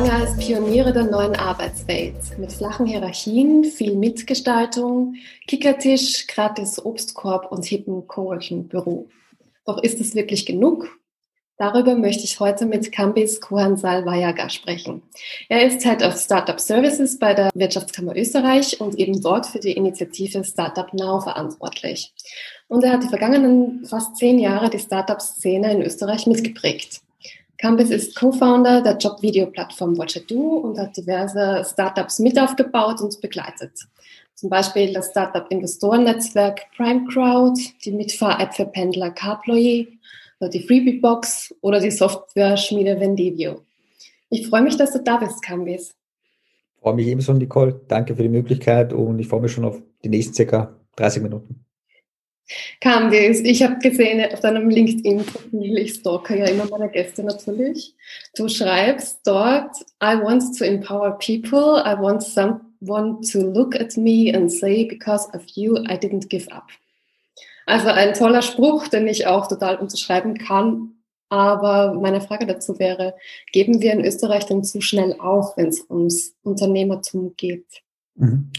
Lange als Pioniere der neuen Arbeitswelt. Mit flachen Hierarchien, viel Mitgestaltung, Kickertisch, gratis Obstkorb und hippen Coworking-Büro. Doch ist es wirklich genug? Darüber möchte ich heute mit Kambis Kuhansal Vayaga sprechen. Er ist Head of Startup Services bei der Wirtschaftskammer Österreich und eben dort für die Initiative Startup Now verantwortlich. Und er hat die vergangenen fast zehn Jahre die Startup-Szene in Österreich mitgeprägt. Kambis ist Co-Founder der Job-Video-Plattform Watchado und hat diverse Startups mit aufgebaut und begleitet. Zum Beispiel das Startup-Investoren-Netzwerk Prime Crowd, die Mitfahr-App für Pendler CarPloy, die Freebie Box oder die Software-Schmiede Vendivio. Ich freue mich, dass du da bist, Kambis. Freue mich ebenso, Nicole. Danke für die Möglichkeit und ich freue mich schon auf die nächsten circa 30 Minuten. Kambis, ich habe gesehen auf deinem LinkedIn-Profil, ich stalke ja immer meine Gäste natürlich. Du schreibst dort, I want to empower people, I want someone to look at me and say, because of you, I didn't give up. Also ein toller Spruch, den ich auch total unterschreiben kann. Aber meine Frage dazu wäre, geben wir in Österreich denn zu schnell auf, wenn es ums Unternehmertum geht? Mhm.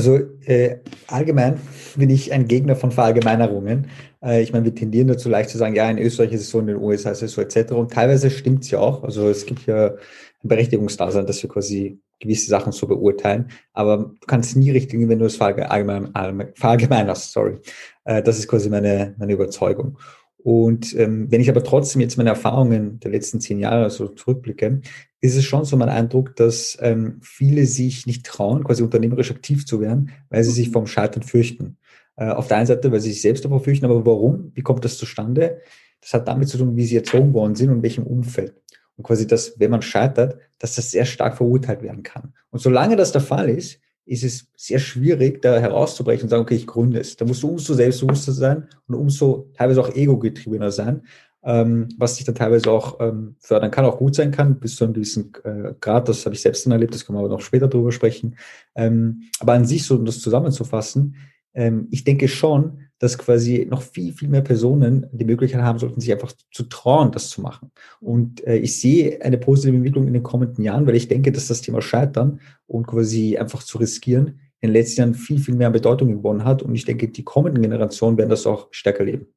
Also äh, allgemein bin ich ein Gegner von Verallgemeinerungen. Äh, ich meine, wir tendieren dazu leicht zu sagen, ja, in Österreich ist es so, in den USA ist es so etc. Und teilweise stimmt es ja auch. Also es gibt ja ein Berechtigungsdasein, dass wir quasi gewisse Sachen so beurteilen. Aber du kannst nie richtig, wenn du es verallgemein, verallgemeinerst. Sorry. Äh, das ist quasi meine, meine Überzeugung. Und ähm, wenn ich aber trotzdem jetzt meine Erfahrungen der letzten zehn Jahre so zurückblicke, ist es schon so mein Eindruck, dass ähm, viele sich nicht trauen, quasi unternehmerisch aktiv zu werden, weil sie sich mhm. vom Scheitern fürchten. Äh, auf der einen Seite, weil sie sich selbst davor fürchten, aber warum? Wie kommt das zustande? Das hat damit zu tun, wie sie erzogen worden sind und in welchem Umfeld. Und quasi, dass, wenn man scheitert, dass das sehr stark verurteilt werden kann. Und solange das der Fall ist, ist es sehr schwierig, da herauszubrechen und sagen, okay, ich gründe es. Da musst du umso selbstbewusster sein und umso teilweise auch ego-getriebener sein, ähm, was sich dann teilweise auch ähm, fördern kann, auch gut sein kann, bis zu einem gewissen äh, Grad. Das habe ich selbst dann erlebt, das können wir aber noch später drüber sprechen. Ähm, aber an sich, so um das zusammenzufassen, ähm, ich denke schon, dass quasi noch viel, viel mehr Personen die Möglichkeit haben sollten, sich einfach zu trauen, das zu machen. Und äh, ich sehe eine positive Entwicklung in den kommenden Jahren, weil ich denke, dass das Thema Scheitern und quasi einfach zu riskieren in den letzten Jahren viel, viel mehr Bedeutung gewonnen hat. Und ich denke, die kommenden Generationen werden das auch stärker leben.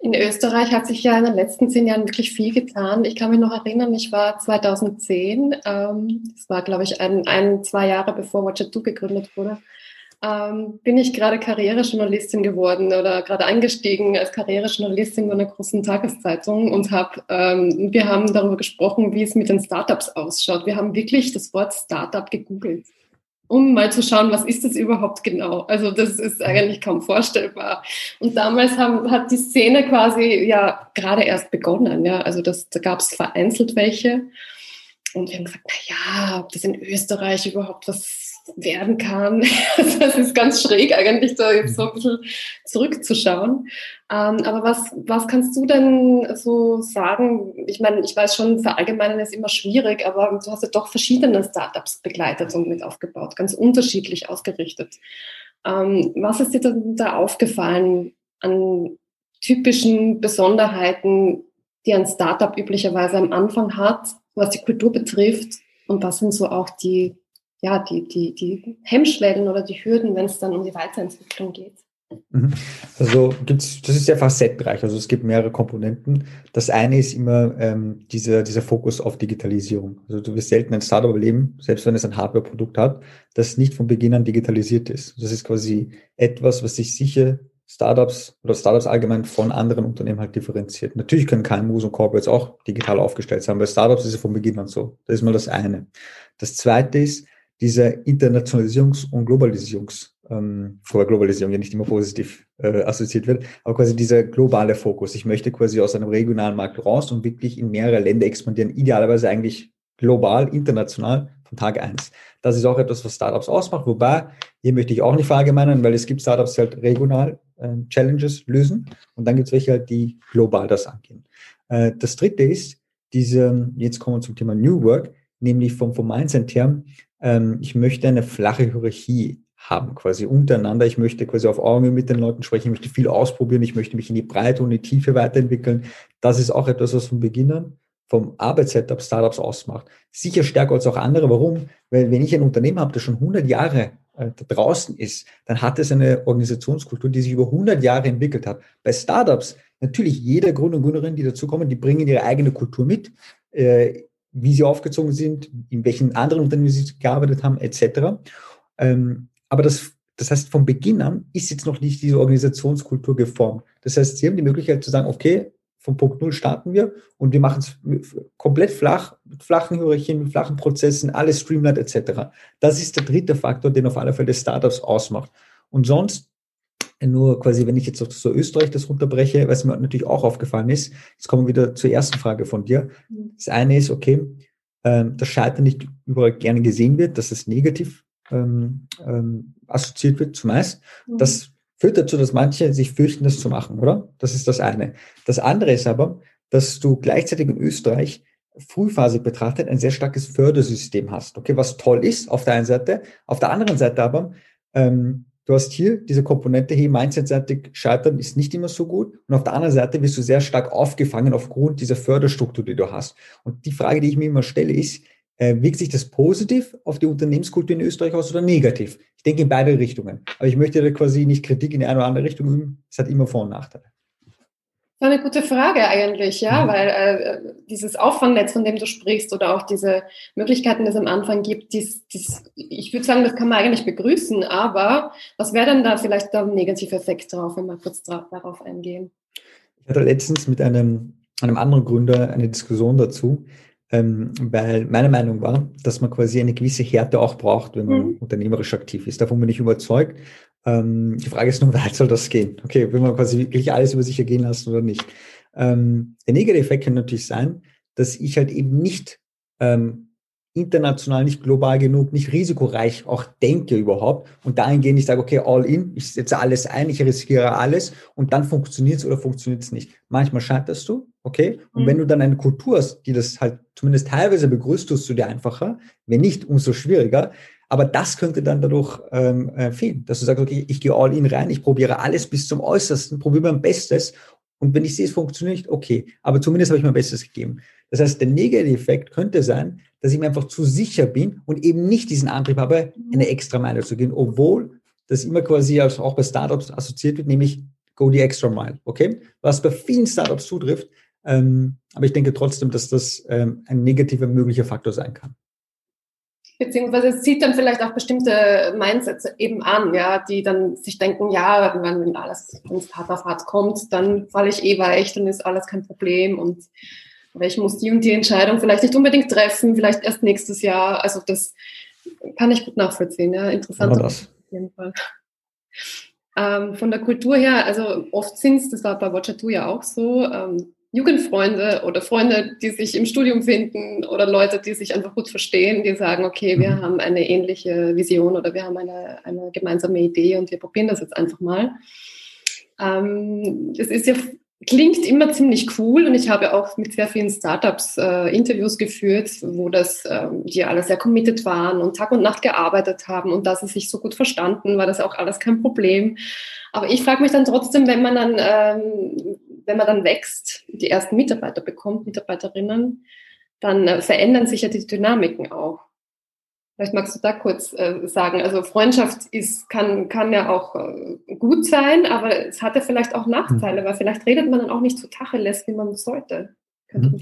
In Österreich hat sich ja in den letzten zehn Jahren wirklich viel getan. Ich kann mich noch erinnern, ich war 2010, ähm, das war, glaube ich, ein, ein, zwei Jahre bevor Watcher 2 gegründet wurde, ähm, bin ich gerade Karrierejournalistin geworden oder gerade eingestiegen als Karrierejournalistin bei einer großen Tageszeitung und habe, ähm, wir haben darüber gesprochen, wie es mit den Startups ausschaut. Wir haben wirklich das Wort Startup gegoogelt, um mal zu schauen, was ist das überhaupt genau. Also das ist eigentlich kaum vorstellbar. Und damals haben, hat die Szene quasi ja gerade erst begonnen. Ja, also das, da gab es vereinzelt welche. Und wir haben gesagt, na ja, ob das in Österreich überhaupt was werden kann. das ist ganz schräg eigentlich, da jetzt so ein bisschen zurückzuschauen. Ähm, aber was, was kannst du denn so sagen? Ich meine, ich weiß schon, verallgemeinern ist immer schwierig, aber du hast ja doch verschiedene Startups begleitet und mit aufgebaut, ganz unterschiedlich ausgerichtet. Ähm, was ist dir denn da aufgefallen an typischen Besonderheiten, die ein Startup üblicherweise am Anfang hat, was die Kultur betrifft? Und was sind so auch die ja, die, die, die Hemmschwellen oder die Hürden, wenn es dann um die Weiterentwicklung geht? Mhm. Also gibt's, das ist der Facettbereich, also es gibt mehrere Komponenten. Das eine ist immer ähm, dieser, dieser Fokus auf Digitalisierung. Also du wirst selten ein Startup erleben, selbst wenn es ein Hardware-Produkt hat, das nicht von Beginn an digitalisiert ist. Das ist quasi etwas, was sich sicher Startups oder Startups allgemein von anderen Unternehmen halt differenziert. Natürlich können KMUs und Corporates auch digital aufgestellt sein, bei Startups ist es von Beginn an so. Das ist mal das eine. Das zweite ist, dieser Internationalisierungs- und Globalisierungs- ähm, wobei Globalisierung ja nicht immer positiv äh, assoziiert wird, aber quasi dieser globale Fokus. Ich möchte quasi aus einem regionalen Markt raus und wirklich in mehrere Länder expandieren, idealerweise eigentlich global, international von Tag eins. Das ist auch etwas, was Startups ausmacht, wobei, hier möchte ich auch nicht verallgemeinern, weil es gibt Startups, die halt regional äh, Challenges lösen und dann gibt es welche halt, die global das angehen. Äh, das dritte ist, diese, jetzt kommen wir zum Thema New Work, nämlich vom, vom Mindset her, ähm, ich möchte eine flache Hierarchie haben, quasi untereinander. Ich möchte quasi auf Augenhöhe mit den Leuten sprechen, ich möchte viel ausprobieren, ich möchte mich in die Breite und die Tiefe weiterentwickeln. Das ist auch etwas, was von Beginn an vom Arbeitssetup Startups ausmacht. Sicher stärker als auch andere. Warum? Weil wenn ich ein Unternehmen habe, das schon 100 Jahre äh, da draußen ist, dann hat es eine Organisationskultur, die sich über 100 Jahre entwickelt hat. Bei Startups, natürlich jeder Gründer und Gründerin, die dazukommen, die bringen ihre eigene Kultur mit, äh, wie sie aufgezogen sind, in welchen anderen Unternehmen sie gearbeitet haben, etc. Ähm, aber das, das heißt, von Beginn an ist jetzt noch nicht diese Organisationskultur geformt. Das heißt, Sie haben die Möglichkeit zu sagen, okay, von Punkt Null starten wir und wir machen es komplett flach, mit flachen Hierarchien, mit flachen Prozessen, alles streamlined etc. Das ist der dritte Faktor, den auf alle Fälle Startups ausmacht. Und sonst nur quasi, wenn ich jetzt auf so Österreich das runterbreche, was mir natürlich auch aufgefallen ist, jetzt kommen wir wieder zur ersten Frage von dir. Das eine ist, okay, ähm, das Scheitern nicht überall gerne gesehen wird, dass es negativ ähm, ähm, assoziiert wird, zumeist. Mhm. Das führt dazu, dass manche sich fürchten, das zu machen, oder? Das ist das eine. Das andere ist aber, dass du gleichzeitig in Österreich frühphasig betrachtet ein sehr starkes Fördersystem hast. Okay, was toll ist auf der einen Seite, auf der anderen Seite aber, ähm, du hast hier diese Komponente, hey, Mindset-seitig scheitern ist nicht immer so gut. Und auf der anderen Seite wirst du sehr stark aufgefangen aufgrund dieser Förderstruktur, die du hast. Und die Frage, die ich mir immer stelle, ist, äh, wirkt sich das positiv auf die Unternehmenskultur in Österreich aus oder negativ? Ich denke in beide Richtungen. Aber ich möchte da quasi nicht Kritik in eine oder andere Richtung üben. Es hat immer Vor- und Nachteile. Das ist eine gute Frage eigentlich, ja, mhm. weil äh, dieses Auffangnetz, von dem du sprichst, oder auch diese Möglichkeiten, die es am Anfang gibt, dies, dies, ich würde sagen, das kann man eigentlich begrüßen, aber was wäre denn da vielleicht der negative Effekt drauf, wenn wir kurz darauf eingehen? Ich hatte letztens mit einem, einem anderen Gründer eine Diskussion dazu, ähm, weil meine Meinung war, dass man quasi eine gewisse Härte auch braucht, wenn man mhm. unternehmerisch aktiv ist. Davon bin ich überzeugt. Ähm, die Frage ist nur, wie weit soll das gehen? Okay, will man quasi wirklich alles über sich ergehen lassen oder nicht? Ähm, der negative Effekt kann natürlich sein, dass ich halt eben nicht ähm, international, nicht global genug, nicht risikoreich auch denke überhaupt und dahingehend ich sage, okay, all in, ich setze alles ein, ich riskiere alles und dann funktioniert es oder funktioniert es nicht. Manchmal scheiterst du, okay, und mhm. wenn du dann eine Kultur hast, die das halt zumindest teilweise begrüßt, tust du dir einfacher, wenn nicht, umso schwieriger. Aber das könnte dann dadurch ähm, äh, fehlen, dass du sagst, okay, ich gehe all in rein, ich probiere alles bis zum Äußersten, probiere mein Bestes und wenn ich sehe, es funktioniert nicht, okay, aber zumindest habe ich mein Bestes gegeben. Das heißt, der negative Effekt könnte sein, dass ich mir einfach zu sicher bin und eben nicht diesen Antrieb habe, eine extra Meile zu gehen, obwohl das immer quasi auch bei Startups assoziiert wird, nämlich go the extra mile, okay? Was bei vielen Startups zutrifft, ähm, aber ich denke trotzdem, dass das ähm, ein negativer möglicher Faktor sein kann. Beziehungsweise es zieht dann vielleicht auch bestimmte Mindsets eben an, ja, die dann sich denken, ja, wenn alles, wenn es hart auf hart kommt, dann falle ich eh weich, dann ist alles kein Problem und aber ich muss die und die Entscheidung vielleicht nicht unbedingt treffen, vielleicht erst nächstes Jahr. Also das kann ich gut nachvollziehen, ja. Interessant genau auf jeden Fall. Ähm, von der Kultur her, also oft sind es, das war bei Watcher 2 ja auch so, ähm, Jugendfreunde oder Freunde, die sich im Studium finden oder Leute, die sich einfach gut verstehen, die sagen, okay, wir mhm. haben eine ähnliche Vision oder wir haben eine, eine gemeinsame Idee und wir probieren das jetzt einfach mal. Ähm, es ist ja klingt immer ziemlich cool und ich habe auch mit sehr vielen Startups äh, Interviews geführt, wo das ähm, die alle sehr committed waren und Tag und Nacht gearbeitet haben und dass sie sich so gut verstanden, war das auch alles kein Problem. Aber ich frage mich dann trotzdem, wenn man dann ähm, wenn man dann wächst, die ersten Mitarbeiter bekommt, Mitarbeiterinnen, dann äh, verändern sich ja die Dynamiken auch. Vielleicht magst du da kurz äh, sagen. Also Freundschaft ist, kann, kann ja auch äh, gut sein, aber es hatte vielleicht auch Nachteile, mhm. weil vielleicht redet man dann auch nicht so Tacheles, wie man sollte. Mhm.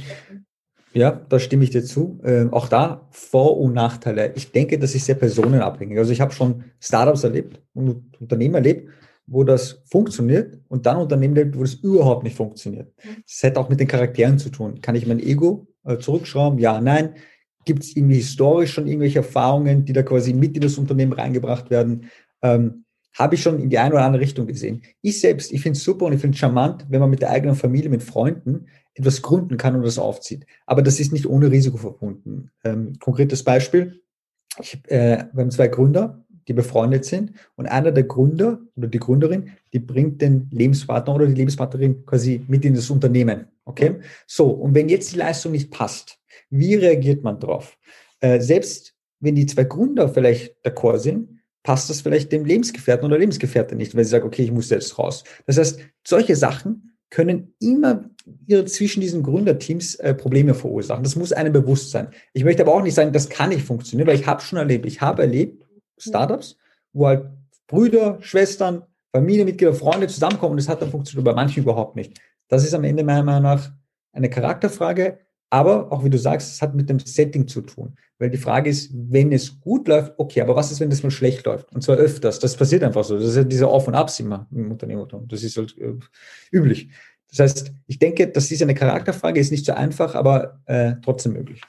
Ja, da stimme ich dir zu. Ähm, auch da Vor- und Nachteile. Ich denke, das ist sehr personenabhängig. Also ich habe schon Startups erlebt und Unternehmen erlebt, wo das funktioniert und dann Unternehmen erlebt, wo das überhaupt nicht funktioniert. Mhm. Das hat auch mit den Charakteren zu tun. Kann ich mein Ego äh, zurückschrauben? Ja, nein. Gibt es irgendwie historisch schon irgendwelche Erfahrungen, die da quasi mit in das Unternehmen reingebracht werden? Ähm, habe ich schon in die eine oder andere Richtung gesehen. Ich selbst, ich finde es super und ich finde es charmant, wenn man mit der eigenen Familie, mit Freunden etwas gründen kann und das aufzieht. Aber das ist nicht ohne Risiko verbunden. Ähm, konkretes Beispiel. Ich, äh, wir haben zwei Gründer, die befreundet sind und einer der Gründer oder die Gründerin, die bringt den Lebenspartner oder die Lebenspartnerin quasi mit in das Unternehmen. Okay? So, und wenn jetzt die Leistung nicht passt, wie reagiert man drauf? Äh, selbst wenn die zwei Gründer vielleicht d'accord sind, passt das vielleicht dem Lebensgefährten oder Lebensgefährtin nicht, weil sie sagen, okay, ich muss jetzt raus. Das heißt, solche Sachen können immer zwischen diesen Gründerteams äh, Probleme verursachen. Das muss einem bewusst sein. Ich möchte aber auch nicht sagen, das kann nicht funktionieren, weil ich habe schon erlebt, ich habe erlebt Startups, wo halt Brüder, Schwestern, Familienmitglieder, Freunde zusammenkommen und es hat dann funktioniert, bei manchen überhaupt nicht. Das ist am Ende meiner Meinung nach eine Charakterfrage, aber auch wie du sagst, es hat mit dem Setting zu tun. Weil die Frage ist, wenn es gut läuft, okay, aber was ist, wenn das mal schlecht läuft? Und zwar öfters. Das passiert einfach so. Das ist ja dieser Auf- und Abs immer im Unternehmertum. Das ist halt äh, üblich. Das heißt, ich denke, das ist eine Charakterfrage, ist nicht so einfach, aber äh, trotzdem möglich.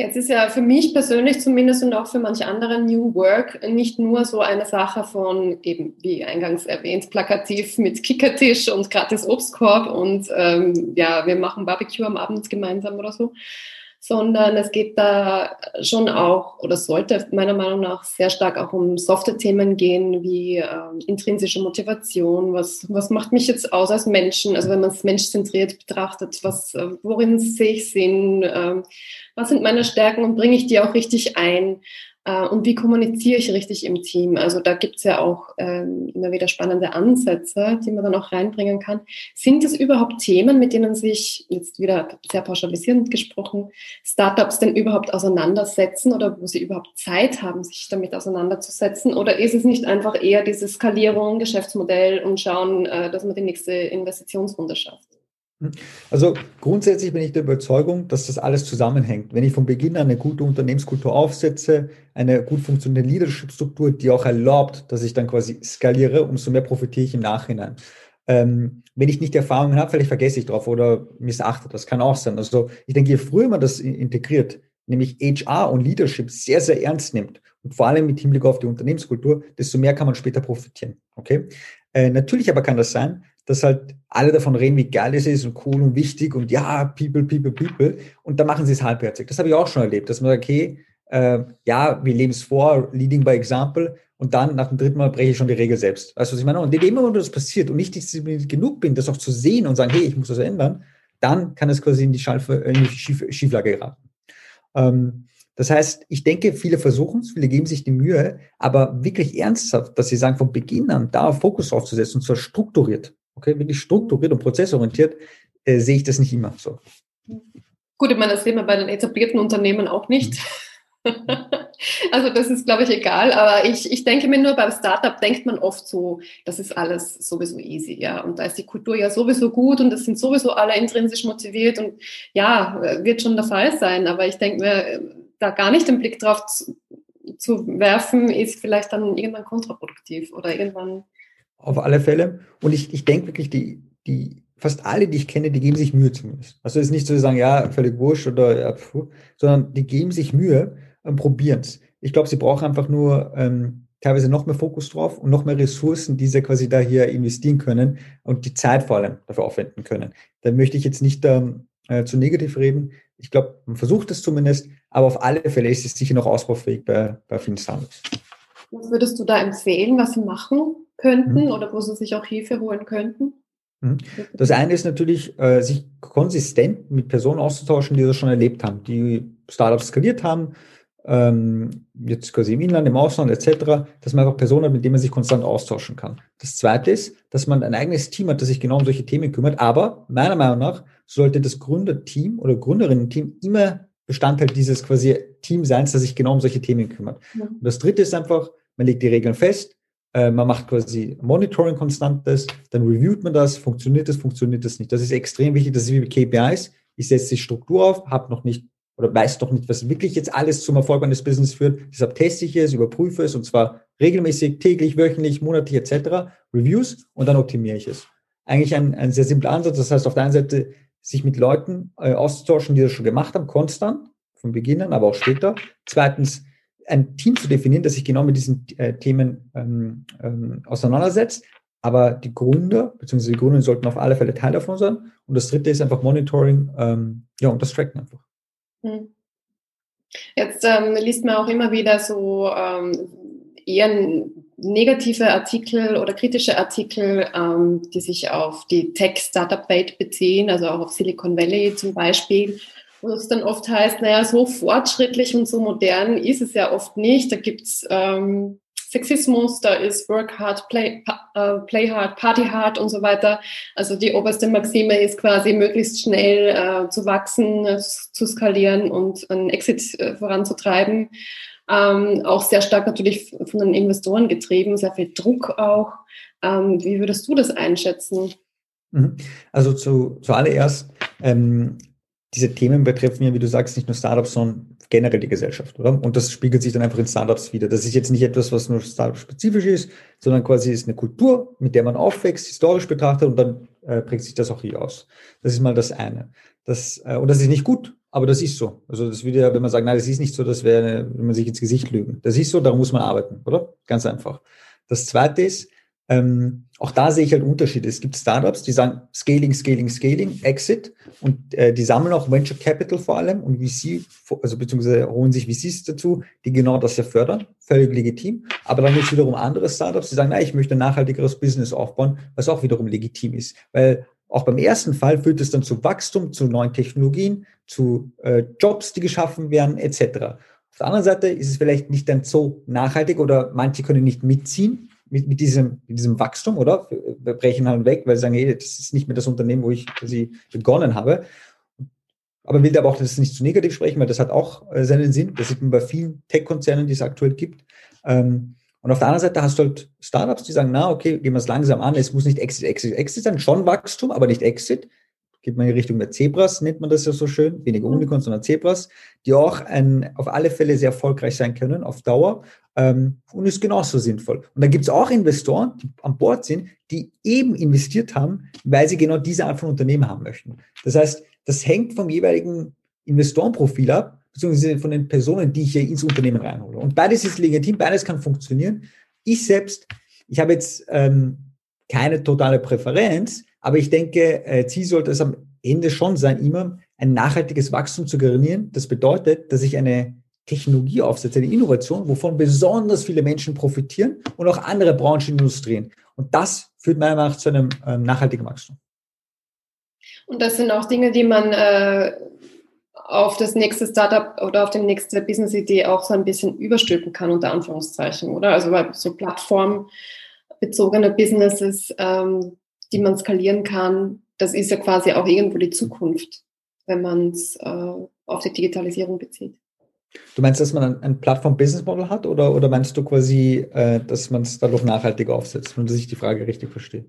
Jetzt ist ja für mich persönlich zumindest und auch für manche andere New Work nicht nur so eine Sache von eben, wie eingangs erwähnt, plakativ mit Kickertisch und gratis Obstkorb und ähm, ja, wir machen Barbecue am Abend gemeinsam oder so, sondern es geht da schon auch oder sollte meiner Meinung nach sehr stark auch um softe Themen gehen, wie äh, intrinsische Motivation, was, was macht mich jetzt aus als Menschen, also wenn man es menschzentriert betrachtet, was, äh, worin sehe ich Sinn, äh, was sind meine Stärken und bringe ich die auch richtig ein? Äh, und wie kommuniziere ich richtig im Team? Also da gibt es ja auch ähm, immer wieder spannende Ansätze, die man dann auch reinbringen kann. Sind es überhaupt Themen, mit denen sich, jetzt wieder sehr pauschalisierend gesprochen, Startups denn überhaupt auseinandersetzen oder wo sie überhaupt Zeit haben, sich damit auseinanderzusetzen? Oder ist es nicht einfach eher diese Skalierung, Geschäftsmodell und schauen, äh, dass man die nächste Investitionsrunde schafft? Also grundsätzlich bin ich der Überzeugung, dass das alles zusammenhängt. Wenn ich von Beginn an eine gute Unternehmenskultur aufsetze, eine gut funktionierende Leadership-Struktur, die auch erlaubt, dass ich dann quasi skaliere, umso mehr profitiere ich im Nachhinein. Ähm, wenn ich nicht Erfahrungen habe, vielleicht vergesse ich drauf oder missachte, das kann auch sein. Also ich denke, je früher man das integriert, nämlich HR und Leadership sehr, sehr ernst nimmt und vor allem mit Hinblick auf die Unternehmenskultur, desto mehr kann man später profitieren. Okay? Äh, natürlich aber kann das sein, dass halt alle davon reden, wie geil es ist und cool und wichtig und ja, people, people, people. Und dann machen sie es halbherzig. Das habe ich auch schon erlebt, dass man sagt, okay, äh, ja, wir leben es vor, leading by example. Und dann nach dem dritten Mal breche ich schon die Regel selbst. Weißt du, was ich meine? Und in dem Moment, wo das passiert und nicht diszipliniert genug bin, das auch zu sehen und sagen, hey, ich muss das ändern, dann kann es quasi in die, Schalfe, in die Schief, Schieflage geraten. Ähm, das heißt, ich denke, viele versuchen es, viele geben sich die Mühe, aber wirklich ernsthaft, dass sie sagen, von Beginn an da Fokus drauf und zwar strukturiert okay, wirklich strukturiert und prozessorientiert, äh, sehe ich das nicht immer so. Gut, ich meine, das sehen wir bei den etablierten Unternehmen auch nicht. also das ist, glaube ich, egal. Aber ich, ich denke mir nur, beim Startup denkt man oft so, das ist alles sowieso easy, ja. Und da ist die Kultur ja sowieso gut und es sind sowieso alle intrinsisch motiviert und ja, wird schon der Fall sein. Aber ich denke mir, da gar nicht den Blick drauf zu, zu werfen, ist vielleicht dann irgendwann kontraproduktiv oder irgendwann auf alle Fälle. Und ich, ich denke wirklich, die, die, fast alle, die ich kenne, die geben sich Mühe zumindest. Also es ist nicht so, sie sagen, ja, völlig wurscht oder ja, pfuh, sondern die geben sich Mühe und probieren es. Ich glaube, sie brauchen einfach nur ähm, teilweise noch mehr Fokus drauf und noch mehr Ressourcen, die sie quasi da hier investieren können und die Zeit vor allem dafür aufwenden können. Da möchte ich jetzt nicht ähm, äh, zu negativ reden. Ich glaube, man versucht es zumindest, aber auf alle Fälle ist es sicher noch ausbaufähig bei, bei vielen Startups. Was würdest du da empfehlen, was sie machen könnten mhm. oder wo sie sich auch Hilfe holen könnten? Mhm. Das eine ist natürlich, äh, sich konsistent mit Personen auszutauschen, die das schon erlebt haben, die Startups skaliert haben, ähm, jetzt quasi im Inland, im Ausland etc., dass man einfach Personen hat, mit denen man sich konstant austauschen kann. Das zweite ist, dass man ein eigenes Team hat, das sich genau um solche Themen kümmert, aber meiner Meinung nach sollte das Gründerteam oder Gründerinnen-Team immer Bestandteil dieses quasi Team sein, das sich genau um solche Themen kümmert. Mhm. Und das dritte ist einfach, man legt die Regeln fest, äh, man macht quasi Monitoring konstantes, dann reviewt man das, funktioniert das, funktioniert das nicht. Das ist extrem wichtig, das ist wie KPIs. Ich setze die Struktur auf, habe noch nicht oder weiß noch nicht, was wirklich jetzt alles zum Erfolg eines Business führt. Deshalb teste ich es, überprüfe es und zwar regelmäßig, täglich, wöchentlich, monatlich etc. Reviews und dann optimiere ich es. Eigentlich ein, ein sehr simpler Ansatz. Das heißt, auf der einen Seite sich mit Leuten äh, auszutauschen, die das schon gemacht haben, konstant, von Beginn an, aber auch später. Zweitens, ein Team zu definieren, das sich genau mit diesen äh, Themen ähm, ähm, auseinandersetzt. Aber die Gründer, beziehungsweise die Gründer sollten auf alle Fälle Teil davon sein. Und das dritte ist einfach Monitoring, ähm, ja, und das Tracken einfach. Hm. Jetzt ähm, liest man auch immer wieder so ähm, eher negative Artikel oder kritische Artikel, ähm, die sich auf die Tech-Startup-Welt beziehen, also auch auf Silicon Valley zum Beispiel wo es dann oft heißt, naja, so fortschrittlich und so modern ist es ja oft nicht. Da gibt's ähm, Sexismus, da ist Work hard, play, uh, play hard, party hard und so weiter. Also die oberste Maxime ist quasi möglichst schnell uh, zu wachsen, uh, zu skalieren und einen Exit äh, voranzutreiben. Ähm, auch sehr stark natürlich von den Investoren getrieben, sehr viel Druck auch. Ähm, wie würdest du das einschätzen? Mhm. Also zu, zuallererst, ähm, diese Themen betreffen ja, wie du sagst, nicht nur Startups, sondern generell die Gesellschaft, oder? Und das spiegelt sich dann einfach in Startups wieder. Das ist jetzt nicht etwas, was nur Startup-spezifisch ist, sondern quasi ist eine Kultur, mit der man aufwächst, historisch betrachtet und dann äh, prägt sich das auch hier aus. Das ist mal das eine. Das, äh, und das ist nicht gut, aber das ist so. Also das würde ja, wenn man sagt, nein, das ist nicht so, das wäre, wenn man sich ins Gesicht lügen. Das ist so, darum muss man arbeiten, oder? Ganz einfach. Das zweite ist, ähm, auch da sehe ich halt Unterschiede. Es gibt Startups, die sagen Scaling, Scaling, Scaling, Exit und äh, die sammeln auch Venture Capital vor allem und VC, also beziehungsweise holen sich VCs dazu, die genau das ja fördern, völlig legitim. Aber dann gibt es wiederum andere Startups, die sagen, na, ich möchte ein nachhaltigeres Business aufbauen, was auch wiederum legitim ist. Weil auch beim ersten Fall führt es dann zu Wachstum, zu neuen Technologien, zu äh, Jobs, die geschaffen werden, etc. Auf der anderen Seite ist es vielleicht nicht dann so nachhaltig oder manche können nicht mitziehen mit, mit, diesem, mit diesem Wachstum, oder? Wir brechen halt weg, weil sie sagen, hey, das ist nicht mehr das Unternehmen, wo ich quasi begonnen habe. Aber will aber auch das nicht zu negativ sprechen, weil das hat auch äh, seinen Sinn. Das sieht man bei vielen Tech-Konzernen, die es aktuell gibt. Ähm, und auf der anderen Seite hast du halt Startups, die sagen, na, okay, gehen wir es langsam an. Es muss nicht Exit, Exit, Exit sein, schon Wachstum, aber nicht Exit geht man in Richtung der Zebras, nennt man das ja so schön, weniger mhm. Unicorns, sondern Zebras, die auch ein, auf alle Fälle sehr erfolgreich sein können auf Dauer ähm, und ist genauso sinnvoll. Und da gibt es auch Investoren, die an Bord sind, die eben investiert haben, weil sie genau diese Art von Unternehmen haben möchten. Das heißt, das hängt vom jeweiligen Investorenprofil ab, beziehungsweise von den Personen, die ich hier ins Unternehmen reinhole. Und beides ist legitim, beides kann funktionieren. Ich selbst, ich habe jetzt ähm, keine totale Präferenz, aber ich denke, äh, Ziel sollte es am Ende schon sein, immer ein nachhaltiges Wachstum zu generieren. Das bedeutet, dass ich eine Technologie aufsetze, eine Innovation, wovon besonders viele Menschen profitieren und auch andere Branchen, Industrien. Und das führt meiner Meinung nach zu einem ähm, nachhaltigen Wachstum. Und das sind auch Dinge, die man äh, auf das nächste Startup oder auf die nächste Business-Idee auch so ein bisschen überstülpen kann, unter Anführungszeichen, oder? Also weil so plattformbezogene Businesses, ähm, die man skalieren kann, das ist ja quasi auch irgendwo die Zukunft, wenn man es äh, auf die Digitalisierung bezieht. Du meinst, dass man ein, ein Plattform-Business-Model hat oder, oder meinst du quasi, äh, dass man es dadurch nachhaltiger aufsetzt, wenn ich die Frage richtig verstehe?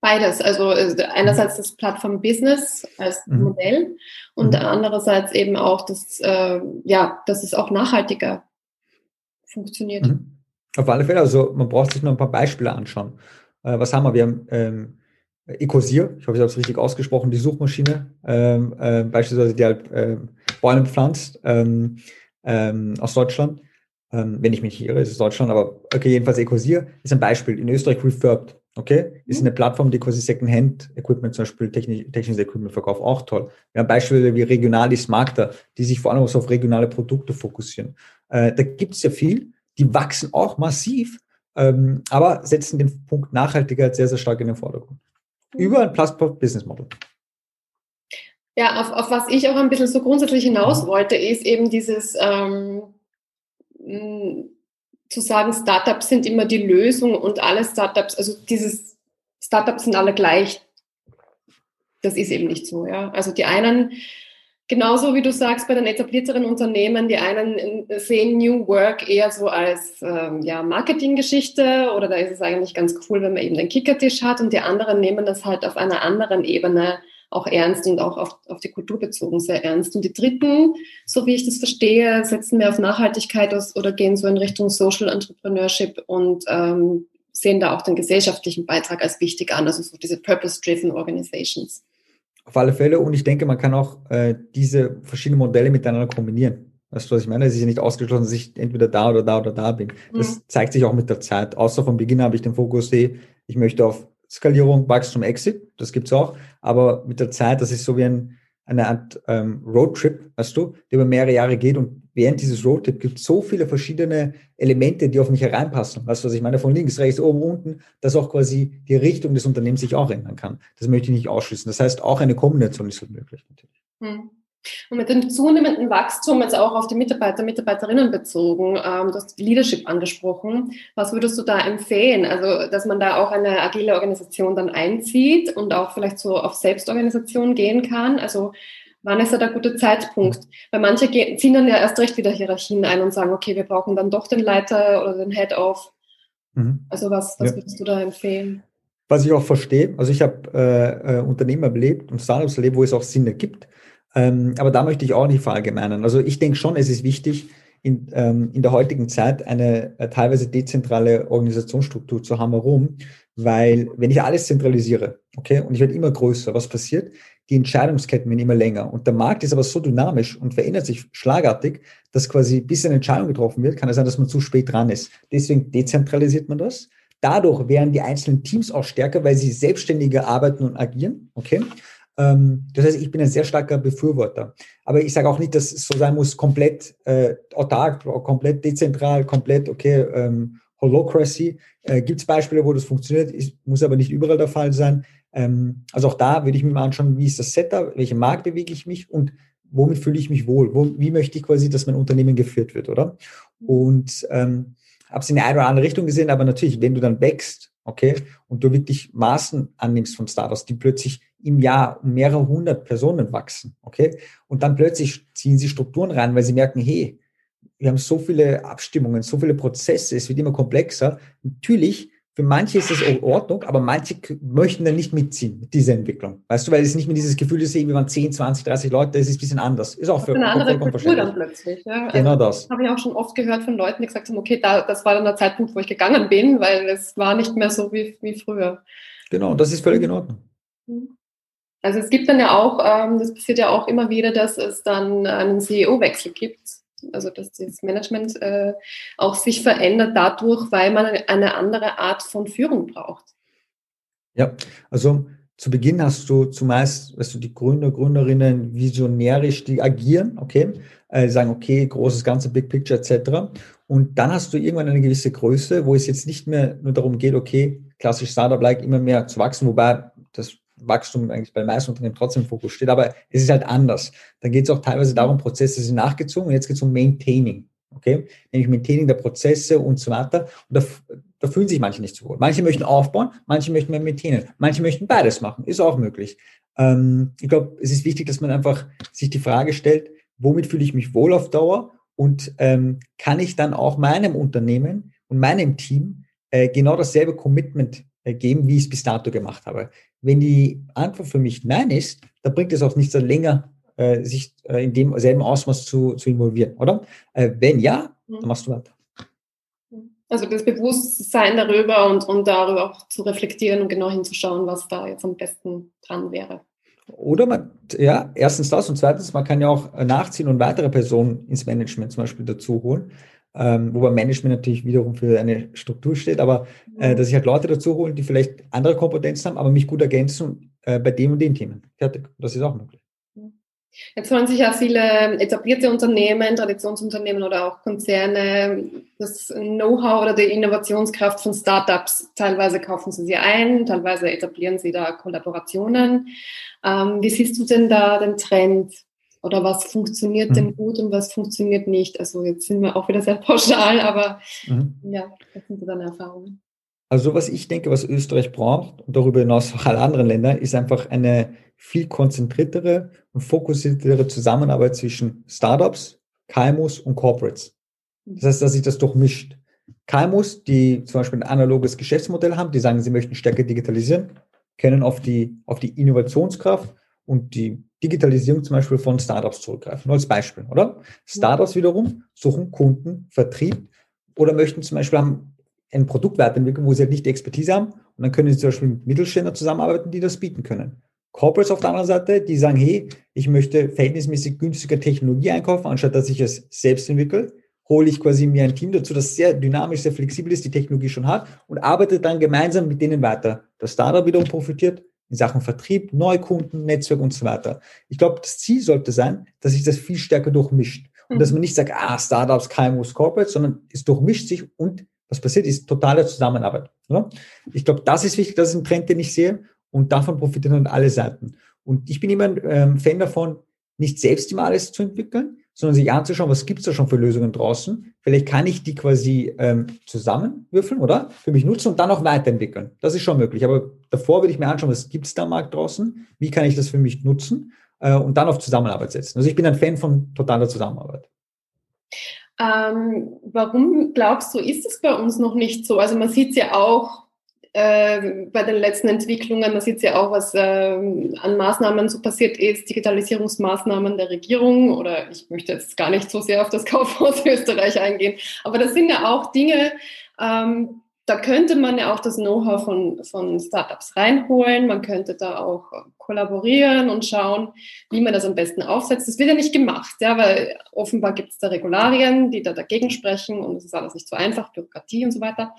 Beides. Also äh, einerseits das Plattform-Business als mhm. Modell und mhm. andererseits eben auch, dass, äh, ja, dass es auch nachhaltiger funktioniert. Mhm. Auf alle Fälle. Also man braucht sich nur ein paar Beispiele anschauen. Äh, was haben wir? Wir haben ähm, Ecosier, ich hoffe, ich habe es richtig ausgesprochen, die Suchmaschine, ähm, äh, beispielsweise, die halt äh, Bäume pflanzt ähm, ähm, aus Deutschland. Ähm, wenn ich mich nicht irre, ist es Deutschland, aber okay, jedenfalls Ecosier ist ein Beispiel. In Österreich Refurbed, okay, ist mhm. eine Plattform, die quasi Second-Hand-Equipment, zum Beispiel technisch, technisches Equipment verkauft, auch toll. Wir haben Beispiele wie Regionalis Magda, die sich vor allem auf regionale Produkte fokussieren. Äh, da gibt es ja viel, die wachsen auch massiv, ähm, aber setzen den Punkt Nachhaltigkeit sehr, sehr stark in den Vordergrund über ein Plus-Business Model. Ja, auf, auf was ich auch ein bisschen so grundsätzlich hinaus mhm. wollte, ist eben dieses ähm, zu sagen, Startups sind immer die Lösung und alle Startups, also dieses Startups sind alle gleich. Das ist eben nicht so, ja. Also die einen Genauso wie du sagst, bei den etablierteren Unternehmen, die einen sehen New Work eher so als ähm, ja, Marketinggeschichte oder da ist es eigentlich ganz cool, wenn man eben den Kickertisch hat und die anderen nehmen das halt auf einer anderen Ebene auch ernst und auch auf, auf die Kultur bezogen sehr ernst. Und die Dritten, so wie ich das verstehe, setzen mehr auf Nachhaltigkeit aus oder gehen so in Richtung Social Entrepreneurship und ähm, sehen da auch den gesellschaftlichen Beitrag als wichtig an, also so diese Purpose-Driven Organizations. Auf alle Fälle. Und ich denke, man kann auch äh, diese verschiedenen Modelle miteinander kombinieren. Weißt du, was ich meine? Es ist ja nicht ausgeschlossen, dass ich entweder da oder da oder da bin. Das mhm. zeigt sich auch mit der Zeit. Außer von Beginn habe ich den Fokus, ich möchte auf Skalierung, Wachstum, Exit. Das gibt's auch. Aber mit der Zeit, das ist so wie ein, eine Art ähm, Roadtrip, weißt du, der über mehrere Jahre geht und während dieses Roadtrip gibt es so viele verschiedene Elemente, die auf mich hereinpassen. Weißt du, was ich meine? Von links, rechts, oben, unten, dass auch quasi die Richtung des Unternehmens sich auch ändern kann. Das möchte ich nicht ausschließen. Das heißt, auch eine Kombination ist halt möglich natürlich. Hm. Und mit dem zunehmenden Wachstum, jetzt auch auf die Mitarbeiter, Mitarbeiterinnen bezogen, ähm, du hast Leadership angesprochen. Was würdest du da empfehlen? Also, dass man da auch eine agile Organisation dann einzieht und auch vielleicht so auf Selbstorganisation gehen kann. Also, wann ist da der gute Zeitpunkt? Weil manche gehen, ziehen dann ja erst recht wieder Hierarchien ein und sagen, okay, wir brauchen dann doch den Leiter oder den Head-Off. Mhm. Also, was, was ja. würdest du da empfehlen? Was ich auch verstehe, also ich habe äh, äh, Unternehmen erlebt und Startups erlebt, wo es auch Sinn ergibt. Ähm, aber da möchte ich auch nicht verallgemeinern. Also ich denke schon, es ist wichtig, in, ähm, in der heutigen Zeit eine äh, teilweise dezentrale Organisationsstruktur zu haben. Warum? Weil wenn ich alles zentralisiere, okay, und ich werde immer größer, was passiert? Die Entscheidungsketten werden immer länger. Und der Markt ist aber so dynamisch und verändert sich schlagartig, dass quasi bis eine Entscheidung getroffen wird, kann es sein, dass man zu spät dran ist. Deswegen dezentralisiert man das. Dadurch werden die einzelnen Teams auch stärker, weil sie selbstständiger arbeiten und agieren. Okay. Ähm, das heißt, ich bin ein sehr starker Befürworter. Aber ich sage auch nicht, dass es so sein muss, komplett äh, autark, komplett dezentral, komplett, okay, ähm, Holocracy. Äh, Gibt es Beispiele, wo das funktioniert, ist, muss aber nicht überall der Fall sein. Ähm, also auch da würde ich mir mal anschauen, wie ist das Setup, welche Markt bewege ich mich und womit fühle ich mich wohl? Wo, wie möchte ich quasi, dass mein Unternehmen geführt wird, oder? Und ähm, habe es in eine oder andere Richtung gesehen, aber natürlich, wenn du dann wächst, okay, und du wirklich Maßen annimmst von Startups, die plötzlich im Jahr um mehrere hundert Personen wachsen, okay? Und dann plötzlich ziehen sie Strukturen rein, weil sie merken, hey, wir haben so viele Abstimmungen, so viele Prozesse, es wird immer komplexer. Natürlich, für manche ist das in Ordnung, aber manche möchten dann nicht mitziehen mit dieser Entwicklung. Weißt du, weil es nicht mehr dieses Gefühl ist, wir waren 10, 20, 30 Leute, es ist ein bisschen anders. Ist auch für eine andere Kultur dann plötzlich. Ja? Also genau das. Habe ich auch schon oft gehört von Leuten, die gesagt haben, okay, da, das war dann der Zeitpunkt, wo ich gegangen bin, weil es war nicht mehr so wie, wie früher. Genau, das ist völlig in Ordnung. Mhm. Also es gibt dann ja auch, ähm, das passiert ja auch immer wieder, dass es dann einen CEO-Wechsel gibt. Also dass das Management äh, auch sich verändert dadurch, weil man eine andere Art von Führung braucht. Ja, also zu Beginn hast du zumeist, weißt du, die Gründer, Gründerinnen visionärisch, die agieren, okay, äh, sagen, okay, großes Ganze, Big Picture etc. Und dann hast du irgendwann eine gewisse Größe, wo es jetzt nicht mehr nur darum geht, okay, klassisch Startup-like immer mehr zu wachsen, wobei das Wachstum eigentlich bei den meisten Unternehmen trotzdem im Fokus steht, aber es ist halt anders. Dann geht es auch teilweise darum, Prozesse sind nachgezogen und jetzt geht es um Maintaining. Okay, nämlich Maintaining der Prozesse und so weiter. Und da, da fühlen sich manche nicht so wohl. Manche möchten aufbauen, manche möchten mehr maintainen, manche möchten beides machen, ist auch möglich. Ähm, ich glaube, es ist wichtig, dass man einfach sich die Frage stellt, womit fühle ich mich wohl auf Dauer und ähm, kann ich dann auch meinem Unternehmen und meinem Team äh, genau dasselbe Commitment äh, geben, wie ich es bis dato gemacht habe. Wenn die Antwort für mich Nein ist, dann bringt es auch nichts länger, äh, sich äh, in demselben Ausmaß zu, zu involvieren, oder? Äh, wenn ja, dann machst du weiter. Also das Bewusstsein darüber und, und darüber auch zu reflektieren und genau hinzuschauen, was da jetzt am besten dran wäre. Oder man, ja, erstens das und zweitens, man kann ja auch nachziehen und weitere Personen ins Management zum Beispiel dazu holen ähm, wobei Management natürlich wiederum für eine Struktur steht, aber äh, dass ich halt Leute dazu holen, die vielleicht andere Kompetenzen haben, aber mich gut ergänzen äh, bei dem und den Themen. Fertig. Das ist auch möglich. Jetzt wollen sich ja viele etablierte Unternehmen, Traditionsunternehmen oder auch Konzerne das Know-how oder die Innovationskraft von Startups. Teilweise kaufen sie sie ein, teilweise etablieren sie da Kollaborationen. Ähm, wie siehst du denn da den Trend? Oder was funktioniert mhm. denn gut und was funktioniert nicht? Also jetzt sind wir auch wieder sehr pauschal, aber mhm. ja, was sind so deine Erfahrungen? Also was ich denke, was Österreich braucht und darüber hinaus auch alle anderen Länder, ist einfach eine viel konzentriertere und fokussiertere Zusammenarbeit zwischen Startups, KMUs und Corporates. Das heißt, dass sich das durchmischt. KMUs, die zum Beispiel ein analoges Geschäftsmodell haben, die sagen, sie möchten stärker digitalisieren, können auf die, auf die Innovationskraft und die Digitalisierung zum Beispiel von Startups zurückgreifen. Nur als Beispiel, oder? Startups wiederum suchen Kunden, Vertrieb oder möchten zum Beispiel haben ein Produkt weiterentwickeln, wo sie halt nicht die Expertise haben und dann können sie zum Beispiel mit Mittelständern zusammenarbeiten, die das bieten können. Corporates auf der anderen Seite, die sagen, hey, ich möchte verhältnismäßig günstiger Technologie einkaufen, anstatt dass ich es selbst entwickle, hole ich quasi mir ein Team dazu, das sehr dynamisch, sehr flexibel ist, die Technologie schon hat und arbeite dann gemeinsam mit denen weiter. Das Startup wiederum profitiert in Sachen Vertrieb, Neukunden, Netzwerk und so weiter. Ich glaube, das Ziel sollte sein, dass sich das viel stärker durchmischt. Und dass mhm. man nicht sagt, ah, Startups, KMUs, Corporates, sondern es durchmischt sich und was passiert ist, totale Zusammenarbeit. Oder? Ich glaube, das ist wichtig, das ist ein Trend, den ich sehe und davon profitieren dann alle Seiten. Und ich bin immer ein ähm, Fan davon, nicht selbst immer alles zu entwickeln, sondern sich anzuschauen, was gibt es da schon für Lösungen draußen. Vielleicht kann ich die quasi ähm, zusammenwürfeln, oder? Für mich nutzen und dann auch weiterentwickeln. Das ist schon möglich. Aber davor würde ich mir anschauen, was gibt es da am Markt draußen? Wie kann ich das für mich nutzen? Äh, und dann auf Zusammenarbeit setzen. Also ich bin ein Fan von totaler Zusammenarbeit. Ähm, warum glaubst du, ist es bei uns noch nicht so? Also man sieht es ja auch äh, bei den letzten Entwicklungen, man sieht ja auch, was äh, an Maßnahmen so passiert ist, Digitalisierungsmaßnahmen der Regierung. Oder ich möchte jetzt gar nicht so sehr auf das Kaufhaus Österreich eingehen, aber das sind ja auch Dinge, ähm, da könnte man ja auch das Know-how von, von Startups reinholen. Man könnte da auch kollaborieren und schauen, wie man das am besten aufsetzt. Das wird ja nicht gemacht, ja, weil offenbar gibt es da Regularien, die da dagegen sprechen und es ist alles nicht so einfach, Bürokratie und so weiter.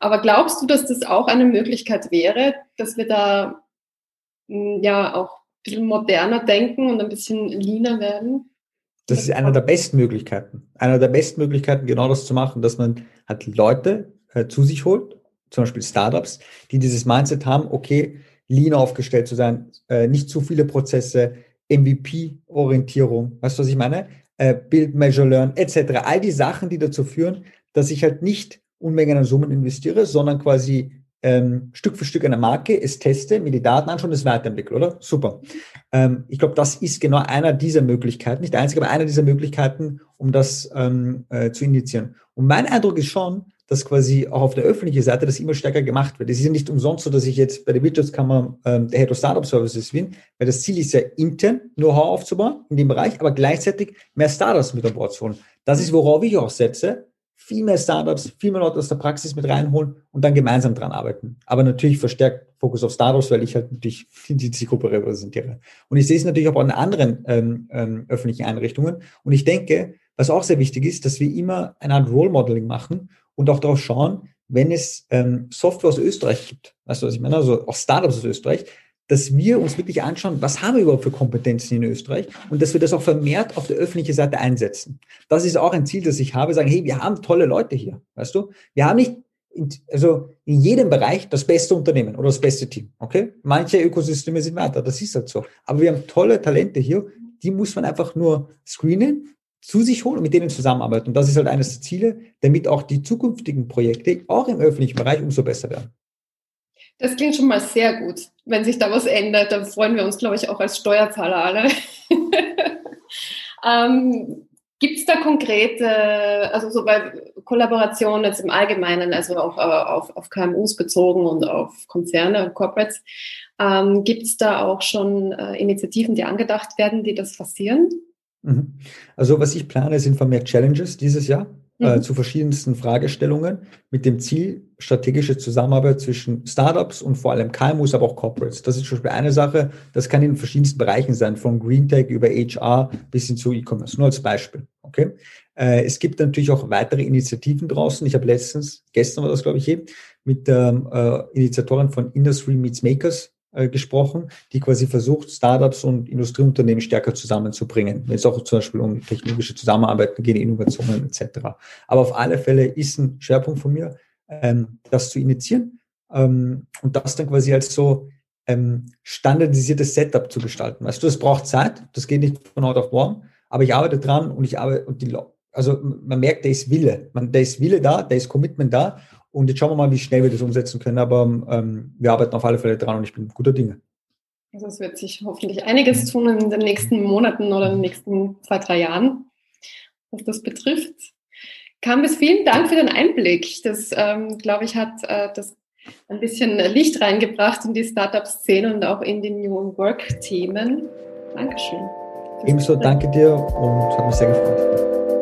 Aber glaubst du, dass das auch eine Möglichkeit wäre, dass wir da hm, ja auch ein bisschen moderner denken und ein bisschen leaner werden? Das ist eine der besten Möglichkeiten. Eine der besten Möglichkeiten, genau das zu machen, dass man hat Leute äh, zu sich holt, zum Beispiel Startups, die dieses Mindset haben, okay, lean aufgestellt zu sein, äh, nicht zu viele Prozesse, MVP-Orientierung, weißt du, was ich meine? Äh, Build, Measure, Learn, etc. All die Sachen, die dazu führen, dass ich halt nicht Unmengen an Summen investiere, sondern quasi ähm, Stück für Stück eine Marke, es teste, mir die Daten anschaue und es weiterentwickle, oder? Super. Ähm, ich glaube, das ist genau einer dieser Möglichkeiten, nicht der einzige, aber einer dieser Möglichkeiten, um das ähm, äh, zu initiieren. Und mein Eindruck ist schon, dass quasi auch auf der öffentlichen Seite das immer stärker gemacht wird. Es ist ja nicht umsonst so, dass ich jetzt bei der Wirtschaftskammer ähm, der Head of Startup Services bin, weil das Ziel ist ja intern Know-how aufzubauen in dem Bereich, aber gleichzeitig mehr Startups mit an Bord zu holen. Das ist, worauf ich auch setze. Viel mehr Startups, viel mehr Leute aus der Praxis mit reinholen und dann gemeinsam dran arbeiten. Aber natürlich verstärkt Fokus auf Startups, weil ich halt natürlich die Zielgruppe repräsentiere. Und ich sehe es natürlich auch an anderen ähm, ähm, öffentlichen Einrichtungen. Und ich denke, was auch sehr wichtig ist, dass wir immer eine Art Role Modeling machen und auch darauf schauen, wenn es ähm, Software aus Österreich gibt, weißt du, was ich meine, also auch Startups aus Österreich, dass wir uns wirklich anschauen, was haben wir überhaupt für Kompetenzen in Österreich und dass wir das auch vermehrt auf der öffentlichen Seite einsetzen. Das ist auch ein Ziel, das ich habe, sagen, hey, wir haben tolle Leute hier, weißt du? Wir haben nicht, in, also in jedem Bereich das beste Unternehmen oder das beste Team, okay? Manche Ökosysteme sind weiter, das ist halt so. Aber wir haben tolle Talente hier, die muss man einfach nur screenen zu sich holen und mit denen zusammenarbeiten. Und das ist halt eines der Ziele, damit auch die zukünftigen Projekte auch im öffentlichen Bereich umso besser werden. Das klingt schon mal sehr gut. Wenn sich da was ändert, dann freuen wir uns, glaube ich, auch als Steuerzahler alle. ähm, Gibt es da konkrete, also so bei Kollaborationen jetzt im Allgemeinen, also auch äh, auf, auf KMUs bezogen und auf Konzerne und Corporates, ähm, gibt es da auch schon äh, Initiativen, die angedacht werden, die das forcieren? Mhm. Also was ich plane, sind vermehrt Challenges dieses Jahr äh, mhm. äh, zu verschiedensten Fragestellungen mit dem Ziel strategische Zusammenarbeit zwischen Startups und vor allem KMUs, aber auch Corporates. Das ist schon eine Sache. Das kann in verschiedensten Bereichen sein, von Green Tech über HR bis hin zu E-Commerce. Nur als Beispiel. Okay. Äh, es gibt natürlich auch weitere Initiativen draußen. Ich habe letztens, gestern war das glaube ich, mit der äh, Initiatorin von Industry Meets Makers äh, gesprochen, die quasi versucht, Startups und Industrieunternehmen stärker zusammenzubringen, wenn es auch zum Beispiel um technologische Zusammenarbeit geht, Innovationen etc. Aber auf alle Fälle ist ein Schwerpunkt von mir, ähm, das zu initiieren ähm, und das dann quasi als so ähm, standardisiertes Setup zu gestalten. Weißt du, es braucht Zeit, das geht nicht von heute auf morgen, aber ich arbeite dran und ich arbeite und die also man merkt, da ist Wille, man, da ist Wille da, da ist Commitment da und jetzt schauen wir mal, wie schnell wir das umsetzen können. Aber ähm, wir arbeiten auf alle Fälle dran und ich bin guter Dinge. Also es wird sich hoffentlich einiges tun in den nächsten Monaten oder in den nächsten zwei, drei Jahren, was das betrifft. Campus, vielen Dank für den Einblick. Das, ähm, glaube ich, hat äh, das ein bisschen Licht reingebracht in die Startup-Szene und auch in die New Work-Themen. Dankeschön. Ebenso danke dir und hat mich sehr gefreut.